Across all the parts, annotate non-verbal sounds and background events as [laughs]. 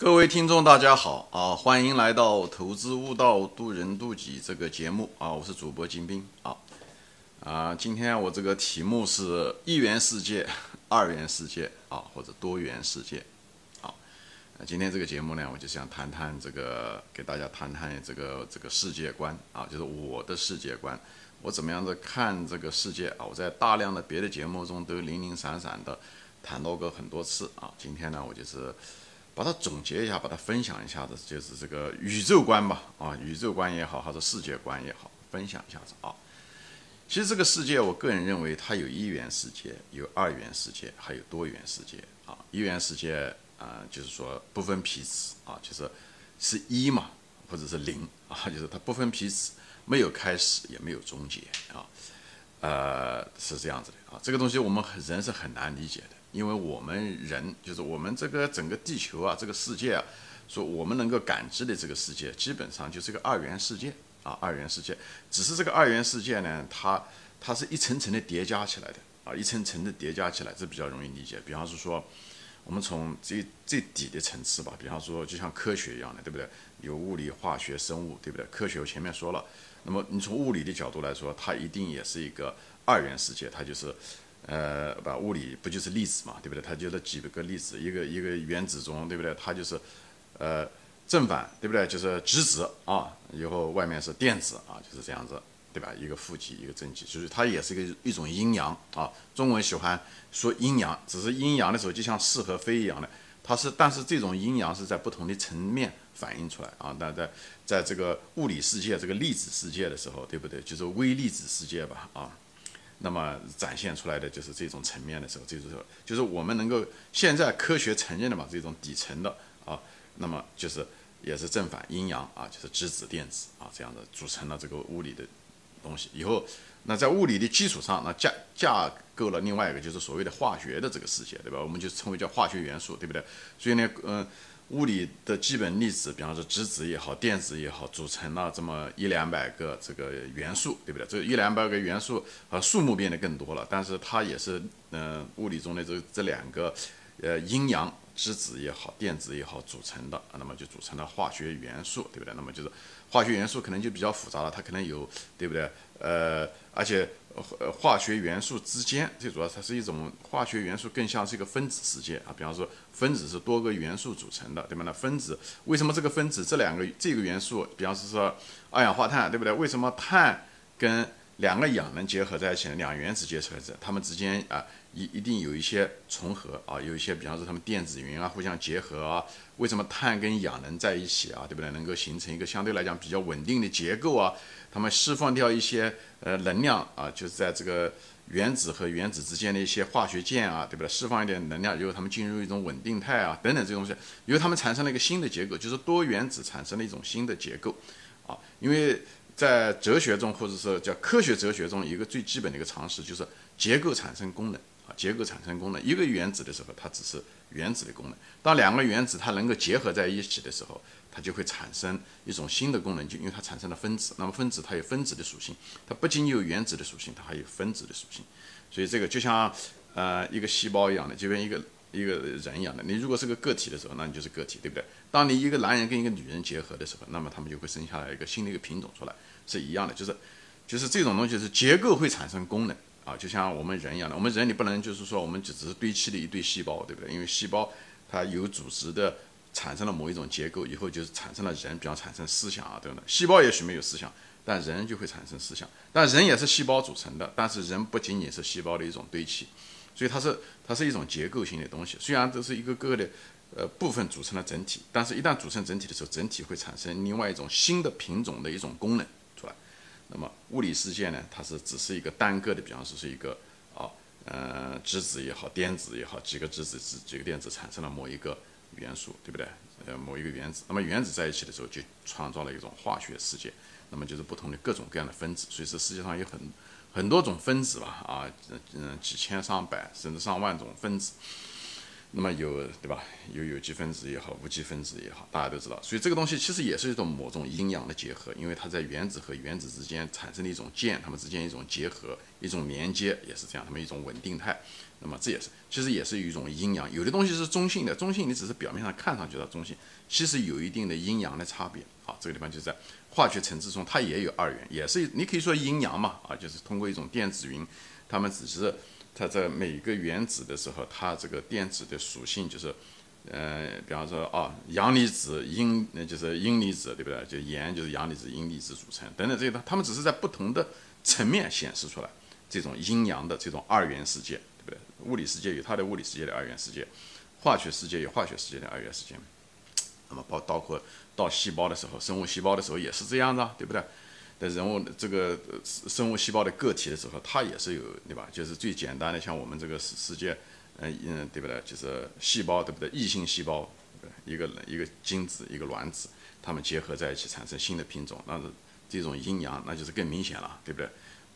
各位听众，大家好啊！欢迎来到《投资悟道，渡人渡己》这个节目啊！我是主播金兵啊啊！今天我这个题目是一元世界、[laughs] 二元世界啊，或者多元世界啊。今天这个节目呢，我就想谈谈这个，给大家谈谈这个这个世界观啊，就是我的世界观，我怎么样子看这个世界啊？我在大量的别的节目中都零零散散的谈到过很多次啊。今天呢，我就是。把它总结一下，把它分享一下子，就是这个宇宙观吧，啊，宇宙观也好，还是世界观也好，分享一下子啊。其实这个世界，我个人认为它有一元世界，有二元世界，还有多元世界啊。一元世界啊，就是说不分彼此啊，就是是一嘛，或者是零啊，就是它不分彼此，没有开始也没有终结啊，呃，是这样子的啊。这个东西我们人是很难理解的。因为我们人就是我们这个整个地球啊，这个世界啊，说我们能够感知的这个世界，基本上就是个二元世界啊，二元世界。只是这个二元世界呢，它它是一层层的叠加起来的啊，一层层的叠加起来，这比较容易理解。比方是说，我们从最最底的层次吧，比方说就像科学一样的，对不对？有物理、化学、生物，对不对？科学我前面说了，那么你从物理的角度来说，它一定也是一个二元世界，它就是。呃，把物理不就是粒子嘛，对不对？它就那几个粒子，一个一个原子中，对不对？它就是，呃，正反，对不对？就是质子啊，以后外面是电子啊，就是这样子，对吧？一个负极，一个正极，就是它也是一个一种阴阳啊。中文喜欢说阴阳，只是阴阳的时候就像是和非一样的，它是，但是这种阴阳是在不同的层面反映出来啊。那在在这个物理世界，这个粒子世界的时候，对不对？就是微粒子世界吧，啊。那么展现出来的就是这种层面的时候，这就是，就是我们能够现在科学承认的嘛，这种底层的啊，那么就是也是正反阴阳啊，就是质子电子啊这样的组成了这个物理的东西。以后那在物理的基础上，那架架构了另外一个就是所谓的化学的这个世界，对吧？我们就称为叫化学元素，对不对？所以呢，嗯。物理的基本粒子，比方说质子也好，电子也好，组成了这么一两百个这个元素，对不对？这一两百个元素，呃，数目变得更多了，但是它也是，嗯，物理中的这这两个，呃，阴阳质子也好，电子也好组成的，那么就组成了化学元素，对不对？那么就是化学元素可能就比较复杂了，它可能有，对不对？呃，而且。呃，化学元素之间，最主要它是一种化学元素，更像是一个分子世界啊。比方说，分子是多个元素组成的，对吧？那分子为什么这个分子这两个这个元素，比方是说二氧化碳，对不对？为什么碳跟两个氧能结合在一起，两原子结合在，它们之间啊，一一定有一些重合啊，有一些，比方说它们电子云啊互相结合啊。为什么碳跟氧能在一起啊？对不对？能够形成一个相对来讲比较稳定的结构啊？它们释放掉一些呃能量啊，就是在这个原子和原子之间的一些化学键啊，对不对？释放一点能量，由它们进入一种稳定态啊，等等这东西，由它们产生了一个新的结构，就是多原子产生了一种新的结构啊。因为在哲学中，或者说叫科学哲学中，一个最基本的一个常识就是结构产生功能啊，结构产生功能。一个原子的时候，它只是原子的功能；当两个原子它能够结合在一起的时候，它就会产生一种新的功能，就因为它产生了分子。那么分子它有分子的属性，它不仅有原子的属性，它还有分子的属性。所以这个就像呃一个细胞一样的，就跟一个一个人一样的。你如果是个个体的时候，那你就是个体，对不对？当你一个男人跟一个女人结合的时候，那么他们就会生下来一个新的一个品种出来，是一样的。就是就是这种东西是结构会产生功能啊，就像我们人一样的。我们人你不能就是说我们就只是堆砌的一堆细胞，对不对？因为细胞它有组织的。产生了某一种结构以后，就是产生了人，比方产生思想啊等等。细胞也许没有思想，但人就会产生思想。但人也是细胞组成的，但是人不仅仅是细胞的一种堆砌，所以它是它是一种结构性的东西。虽然都是一个个的呃部分组成了整体，但是一旦组成整体的时候，整体会产生另外一种新的品种的一种功能出来。那么物理世界呢，它是只是一个单个的，比方说是一个啊呃质子也好，电子也好，几个质子几几个电子产生了某一个。元素对不对？呃，某一个原子，那么原子在一起的时候，就创造了一种化学世界。那么就是不同的各种各样的分子，所以说世界上有很很多种分子吧，啊，嗯，几千上百甚至上万种分子。那么有对吧？有有机分子也好，无机分子也好，大家都知道。所以这个东西其实也是一种某种阴阳的结合，因为它在原子和原子之间产生的一种键，它们之间一种结合，一种连接也是这样，它们一种稳定态。那么这也是其实也是一种阴阳。有的东西是中性的，中性你只是表面上看上去的中性，其实有一定的阴阳的差别。好，这个地方就在化学层次中，它也有二元，也是你可以说阴阳嘛啊，就是通过一种电子云，它们只是。它在每个原子的时候，它这个电子的属性就是，呃，比方说啊，阳离子、阴，那就是阴离子，对不对？就盐就是阳离子、阴离子组成等等这些，它们只是在不同的层面显示出来这种阴阳的这种二元世界，对不对？物理世界有它的物理世界的二元世界，化学世界有化学世界的二元世界。那么包包括到细胞的时候，生物细胞的时候也是这样的，对不对？在人物这个生物细胞的个体的时候，它也是有对吧？就是最简单的，像我们这个世世界，嗯嗯，对不对？就是细胞对不对？异性细胞，一个一个精子，一个卵子，它们结合在一起产生新的品种，那这种阴阳，那就是更明显了，对不对？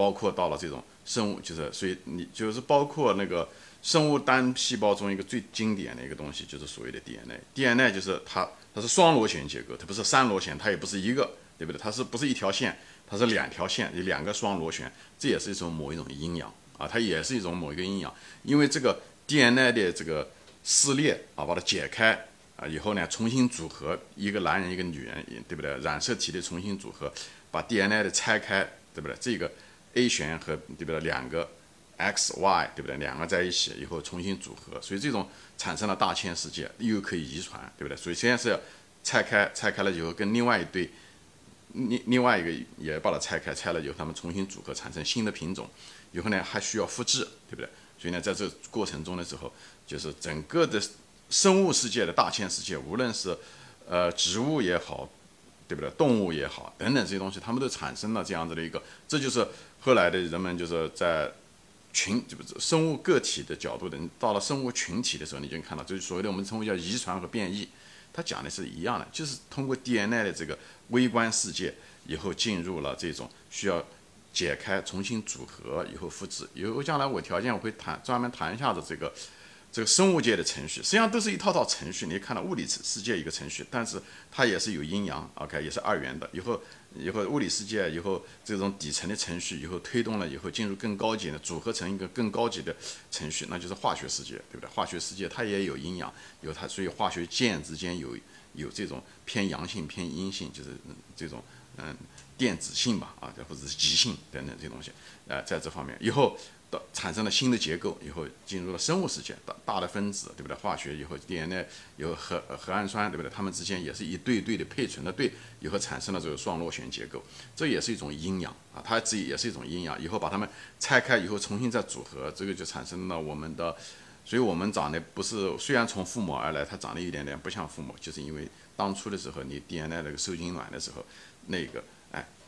包括到了这种生物，就是所以你就是包括那个生物单细胞中一个最经典的一个东西，就是所谓的 DNA，DNA 就是它它是双螺旋结构，它不是三螺旋，它也不是一个，对不对？它是不是一条线？它是两条线，有两个双螺旋，这也是一种某一种阴阳啊，它也是一种某一个阴阳。因为这个 DNA 的这个撕裂啊，把它解开啊以后呢，重新组合一个男人一个女人，对不对？染色体的重新组合，把 DNA 的拆开，对不对？这个 A 旋和对不对？两个 X Y 对不对？两个在一起以后重新组合，所以这种产生了大千世界，又可以遗传，对不对？所以现在是要拆开，拆开了以后跟另外一对。另另外一个也把它拆开，拆了以后，它们重新组合产生新的品种，以后呢还需要复制，对不对？所以呢，在这过程中的时候，就是整个的生物世界的大千世界，无论是呃植物也好，对不对？动物也好，等等这些东西，它们都产生了这样子的一个，这就是后来的人们就是在群，就不是生物个体的角度的，到了生物群体的时候，你就看到，就是所谓的我们称为叫遗传和变异。它讲的是一样的，就是通过 DNA 的这个微观世界，以后进入了这种需要解开、重新组合以后复制。以后将来我条件我会谈专门谈一下子这个。这个生物界的程序实际上都是一套套程序，你看到物理世界一个程序，但是它也是有阴阳，OK，也是二元的。以后以后物理世界以后这种底层的程序以后推动了以后进入更高级的组合成一个更高级的程序，那就是化学世界，对不对？化学世界它也有阴阳，有它，所以化学键之间有有这种偏阳性偏阴性，就是这种嗯电子性吧，啊，或者是极性等等这些东西，呃，在这方面以后。的产生了新的结构以后，进入了生物世界，大大的分子，对不对？化学以后，DNA 有核核氨酸，对不对？它们之间也是一对对的配存的对，以后产生了这个双螺旋结构，这也是一种阴阳啊，它自己也是一种阴阳。以后把它们拆开以后，重新再组合，这个就产生了我们的，所以我们长得不是虽然从父母而来，它长得一点点不像父母，就是因为当初的时候你 DNA 那个受精卵的时候，那个。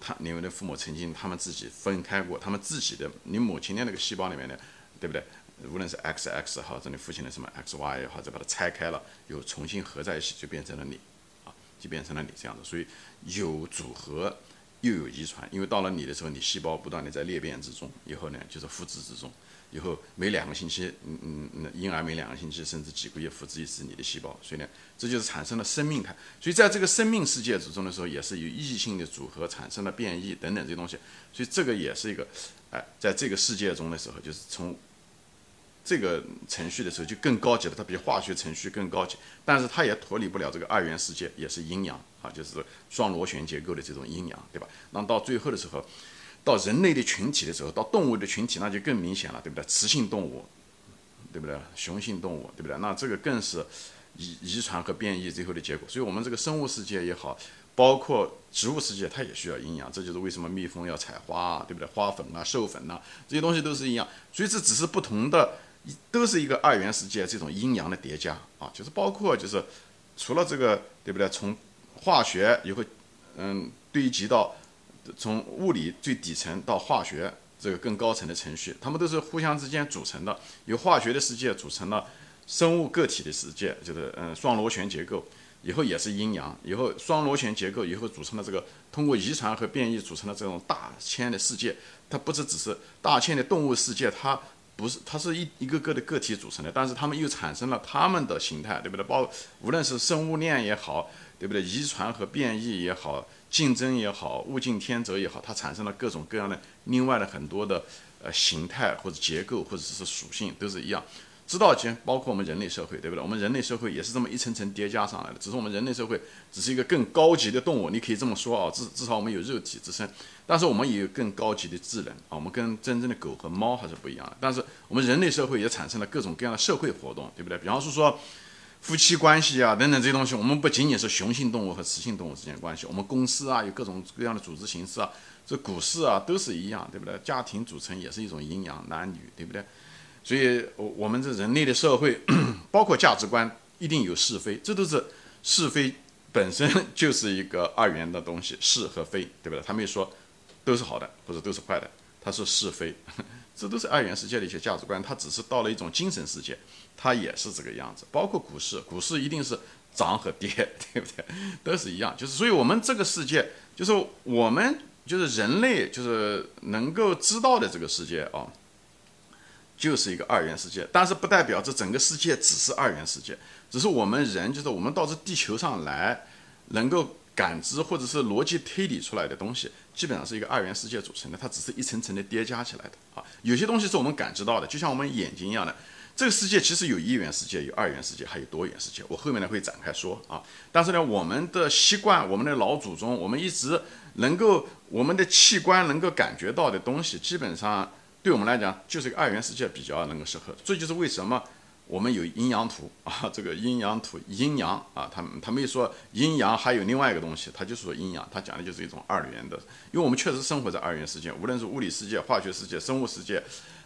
他你们的父母曾经他们自己分开过，他们自己的你母亲的那个细胞里面的，对不对？无论是 X X 或者你父亲的什么 X Y 也好，再把它拆开了，又重新合在一起，就变成了你，啊，就变成了你这样子。所以有组合又有遗传，因为到了你的时候，你细胞不断的在裂变之中，以后呢就是复制之中。以后每两个星期，嗯嗯嗯，婴儿每两个星期甚至几个月复制一次你的细胞，所以呢，这就是产生了生命态。所以在这个生命世界之中的时候，也是有异性的组合产生了变异等等这些东西。所以这个也是一个，哎，在这个世界中的时候，就是从这个程序的时候就更高级了，它比化学程序更高级，但是它也脱离不了这个二元世界，也是阴阳啊，就是双螺旋结构的这种阴阳，对吧？那到最后的时候。到人类的群体的时候，到动物的群体，那就更明显了，对不对？雌性动物，对不对？雄性动物，对不对？那这个更是遗遗传和变异最后的结果。所以，我们这个生物世界也好，包括植物世界，它也需要营养。这就是为什么蜜蜂要采花，对不对？花粉啊、授粉啊，这些东西都是一样。所以，这只是不同的，都是一个二元世界这种阴阳的叠加啊。就是包括，就是除了这个，对不对？从化学以后，嗯，堆积到。从物理最底层到化学这个更高层的程序，它们都是互相之间组成的。由化学的世界组成了生物个体的世界，就是嗯双螺旋结构，以后也是阴阳。以后双螺旋结构以后组成了这个通过遗传和变异组成了这种大千的世界。它不是只是大千的动物世界，它不是，它是一一个个的个体组成的，但是它们又产生了它们的形态，对不对？包无论是生物链也好，对不对？遗传和变异也好，竞争也好，物竞天择也好，它产生了各种各样的另外的很多的呃形态或者结构或者是属性都是一样。知道前包括我们人类社会，对不对？我们人类社会也是这么一层层叠加上来的，只是我们人类社会只是一个更高级的动物，你可以这么说啊，至至少我们有肉体之身，但是我们也有更高级的智能啊，我们跟真正的狗和猫还是不一样的。但是我们人类社会也产生了各种各样的社会活动，对不对？比方说说夫妻关系啊等等这些东西，我们不仅仅是雄性动物和雌性动物之间的关系，我们公司啊有各种各样的组织形式啊，这股市啊都是一样，对不对？家庭组成也是一种阴阳男女，对不对？所以，我我们这人类的社会，[clears throat] 包括价值观，一定有是非，这都是是非本身 [laughs] 就是一个二元的东西，是和非，对不对？他没说都是好的或者都是坏的，他说是非，这都是二元世界的一些价值观。它只是到了一种精神世界，它也是这个样子。包括股市，股市一定是涨和跌，[laughs] 对不对？都是一样。就是，所以我们这个世界，就是我们就是人类，就是能够知道的这个世界啊。就是一个二元世界，但是不代表这整个世界只是二元世界，只是我们人就是我们到这地球上来，能够感知或者是逻辑推理出来的东西，基本上是一个二元世界组成的，它只是一层层的叠加起来的啊。有些东西是我们感知到的，就像我们眼睛一样的，这个世界其实有一元世界，有二元世界，还有多元世界。我后面呢会展开说啊。但是呢，我们的习惯，我们的老祖宗，我们一直能够我们的器官能够感觉到的东西，基本上。对我们来讲，就是个二元世界比较能够适合，这就是为什么我们有阴阳图 [laughs] 啊，这个阴阳图阴阳啊，他他没说阴阳还有另外一个东西，他就是说阴阳，他讲的就是一种二元的，因为我们确实生活在二元世界，无论是物理世界、化学世界、生物世界，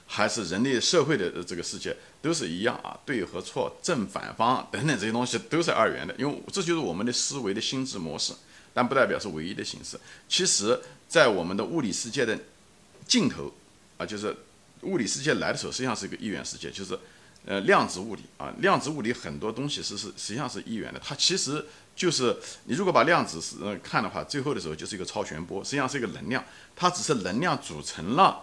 还是人类社会的这个世界，都是一样啊，对和错、正反方等等这些东西都是二元的，因为这就是我们的思维的心智模式，但不代表是唯一的形式。其实，在我们的物理世界的尽头。啊，就是物理世界来的时候，实际上是一个一元世界，就是呃量子物理啊，量子物理很多东西是是实际上是一元的，它其实就是你如果把量子是看的话，最后的时候就是一个超弦波，实际上是一个能量，它只是能量组成了，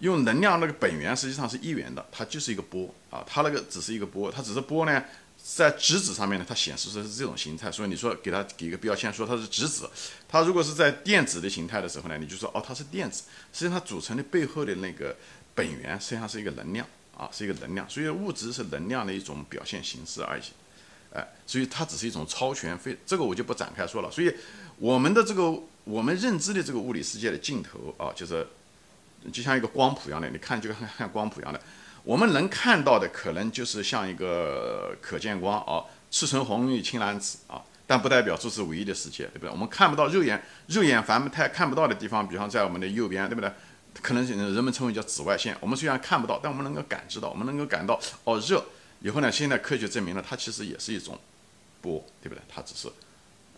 用能量那个本源实际上是一元的，它就是一个波啊，它那个只是一个波，它只是波呢。在质子上面呢，它显示的是这种形态，所以你说给它给一个标签，说它是质子。它如果是在电子的形态的时候呢，你就说哦，它是电子。实际上它组成的背后的那个本源，实际上是一个能量啊，是一个能量。所以物质是能量的一种表现形式而已，哎，所以它只是一种超权非，这个我就不展开说了。所以我们的这个我们认知的这个物理世界的尽头啊，就是就像一个光谱一样的，你看就像 [laughs] 看光谱一样的。我们能看到的可能就是像一个可见光啊，赤橙红绿青蓝紫啊，但不代表这是唯一的世界，对不对？我们看不到肉眼肉眼凡太看不到的地方，比方在我们的右边，对不对？可能人们称为叫紫外线。我们虽然看不到，但我们能够感知到，我们能够感到哦热。以后呢，现在科学证明了它其实也是一种波，对不对？它只是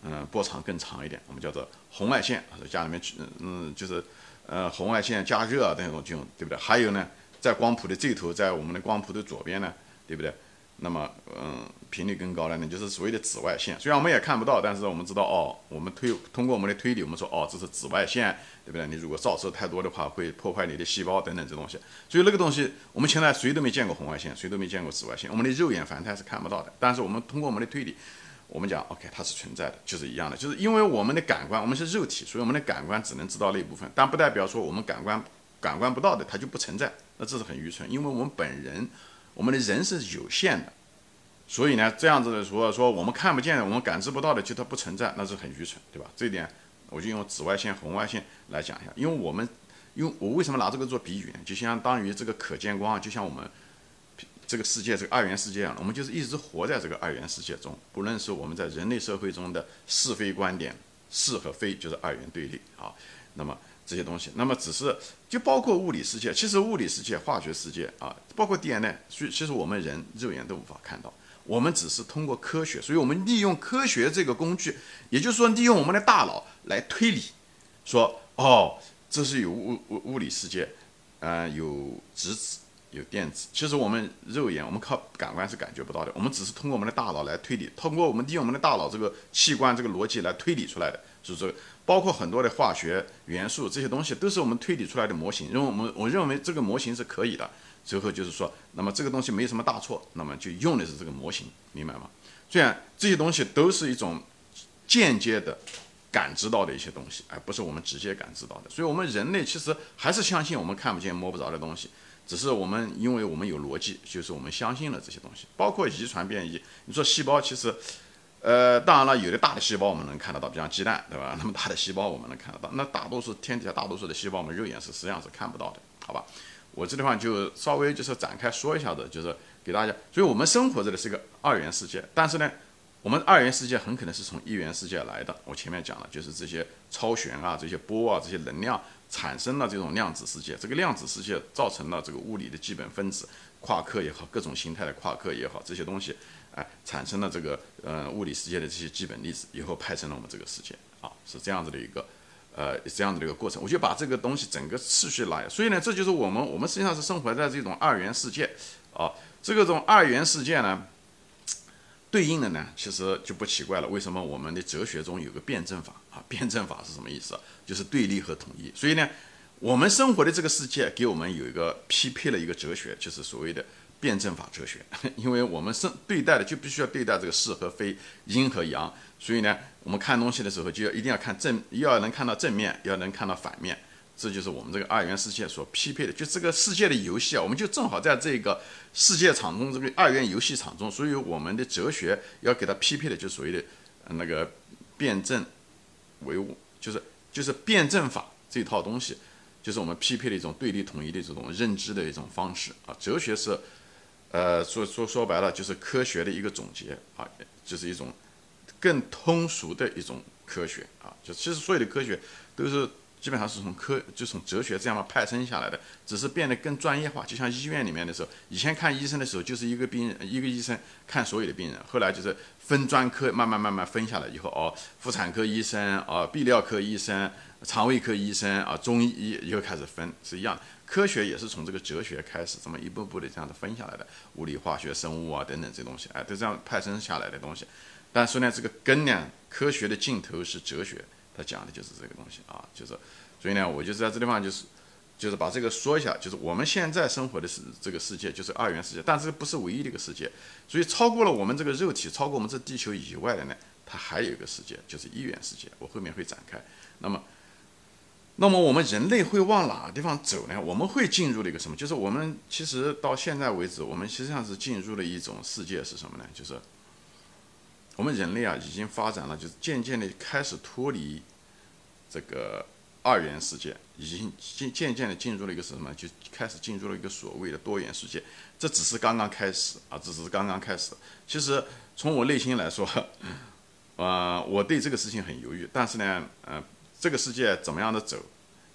嗯波长更长一点，我们叫做红外线。家里面去嗯就是呃红外线加热啊那种这种，对不对？还有呢。在光谱的这头，在我们的光谱的左边呢，对不对？那么，嗯，频率更高了，那就是所谓的紫外线。虽然我们也看不到，但是我们知道，哦，我们推通过我们的推理，我们说，哦，这是紫外线，对不对？你如果照射太多的话，会破坏你的细胞等等这东西。所以那个东西，我们现在谁都没见过红外线，谁都没见过紫外线，我们的肉眼凡胎是看不到的。但是我们通过我们的推理，我们讲，OK，它是存在的，就是一样的，就是因为我们的感官，我们是肉体，所以我们的感官只能知道那一部分，但不代表说我们感官。感官不到的，它就不存在，那这是很愚蠢，因为我们本人，我们的人是有限的，所以呢，这样子的说说我们看不见的，我们感知不到的，就它不存在，那是很愚蠢，对吧？这一点我就用紫外线、红外线来讲一下，因为我们，因为我为什么拿这个做比喻呢？就相当于这个可见光，就像我们这个世界这个二元世界一样，我们就是一直活在这个二元世界中，不论是我们在人类社会中的是非观点，是和非就是二元对立啊，那么。这些东西，那么只是就包括物理世界，其实物理世界、化学世界啊，包括 DNA，所以其实我们人肉眼都无法看到，我们只是通过科学，所以我们利用科学这个工具，也就是说利用我们的大脑来推理，说哦，这是有物物物理世界，嗯，有质子。有电子，其实我们肉眼，我们靠感官是感觉不到的。我们只是通过我们的大脑来推理，通过我们利用我们的大脑这个器官这个逻辑来推理出来的。是这个，包括很多的化学元素这些东西，都是我们推理出来的模型。因为我们我认为这个模型是可以的，最后就是说，那么这个东西没什么大错，那么就用的是这个模型，明白吗？虽然这些东西都是一种间接的感知到的一些东西，而不是我们直接感知到的。所以，我们人类其实还是相信我们看不见摸不着的东西，只是我们因为我们有逻辑，就是我们相信了这些东西，包括遗传变异。你说细胞其实。呃，当然了，有的大的细胞我们能看得到，比方鸡蛋，对吧？[laughs] 那么大的细胞我们能看得到，那大多数天底下大多数的细胞，我们肉眼是实际上是看不到的，好吧？我这地方就稍微就是展开说一下子，就是给大家，所以我们生活着的是一个二元世界，但是呢，我们二元世界很可能是从一元世界来的。我前面讲了，就是这些超弦啊，这些波啊，这些能量产生了这种量子世界，这个量子世界造成了这个物理的基本分子，夸克也好，各种形态的夸克也好，这些东西。哎，产生了这个呃物理世界的这些基本粒子，以后派生了我们这个世界啊，是这样子的一个呃这样子的一个过程。我就把这个东西整个次序来，所以呢，这就是我们我们实际上是生活在这种二元世界啊。这个种二元世界呢，对应的呢，其实就不奇怪了。为什么我们的哲学中有个辩证法啊？辩证法是什么意思？就是对立和统一。所以呢，我们生活的这个世界给我们有一个匹配了一个哲学，就是所谓的。辩证法哲学，[laughs] 因为我们是对待的，就必须要对待这个是和非，阴和阳，所以呢，我们看东西的时候就要一定要看正，要能看到正面，要能看到反面，这就是我们这个二元世界所匹配的。就这个世界的游戏啊，我们就正好在这个世界场中，这个二元游戏场中，所以我们的哲学要给它匹配的，就所谓的那个辩证唯物，就是就是辩证法这套东西，就是我们匹配的一种对立统一的这种认知的一种方式啊。哲学是。呃，说说说白了，就是科学的一个总结啊，就是一种更通俗的一种科学啊。就其实所有的科学都是基本上是从科，就从哲学这样派生下来的，只是变得更专业化。就像医院里面的时候，以前看医生的时候就是一个病人一个医生看所有的病人，后来就是分专科，慢慢慢慢分下来以后，哦，妇产科医生啊，泌尿科医生。肠胃科医生啊，中医又开始分是一样，科学也是从这个哲学开始，这么一步步的这样子分下来的，物理、化学、生物啊等等这东西，哎，都这样派生下来的东西。但是呢，这个根呢，科学的尽头是哲学，它讲的就是这个东西啊，就是，所以呢，我就在这地方就是，就是把这个说一下，就是我们现在生活的是这个世界，就是二元世界，但是不是唯一的一个世界，所以超过了我们这个肉体，超过我们这地球以外的呢，它还有一个世界，就是一元世界，我后面会展开。那么。那么我们人类会往哪个地方走呢？我们会进入了一个什么？就是我们其实到现在为止，我们实际上是进入了一种世界是什么呢？就是我们人类啊，已经发展了，就是渐渐的开始脱离这个二元世界，已经渐渐渐的进入了一个什么？就开始进入了一个所谓的多元世界。这只是刚刚开始啊，只是刚刚开始。其实从我内心来说，啊，[laughs] 我对这个事情很犹豫。但是呢，呃。这个世界怎么样的走，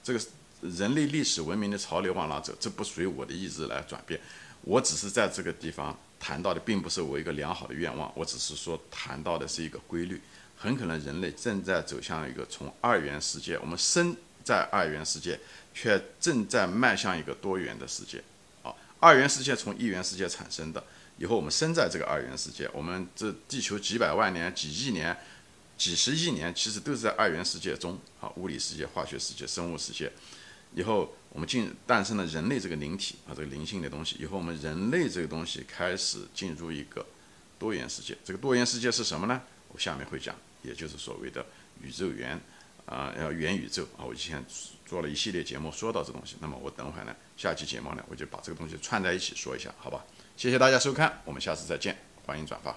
这个人类历史文明的潮流往哪走，这不属于我的意志来转变。我只是在这个地方谈到的，并不是我一个良好的愿望，我只是说谈到的是一个规律。很可能人类正在走向一个从二元世界，我们生在二元世界，却正在迈向一个多元的世界。啊，二元世界从一元世界产生的，以后我们生在这个二元世界，我们这地球几百万年、几亿年。几十亿年其实都是在二元世界中啊，物理世界、化学世界、生物世界。以后我们进诞生了人类这个灵体啊，这个灵性的东西。以后我们人类这个东西开始进入一个多元世界。这个多元世界是什么呢？我下面会讲，也就是所谓的宇宙元啊，要元宇宙啊。我以前做了一系列节目说到这东西，那么我等会呢，下期节目呢，我就把这个东西串在一起说一下，好吧？谢谢大家收看，我们下次再见，欢迎转发。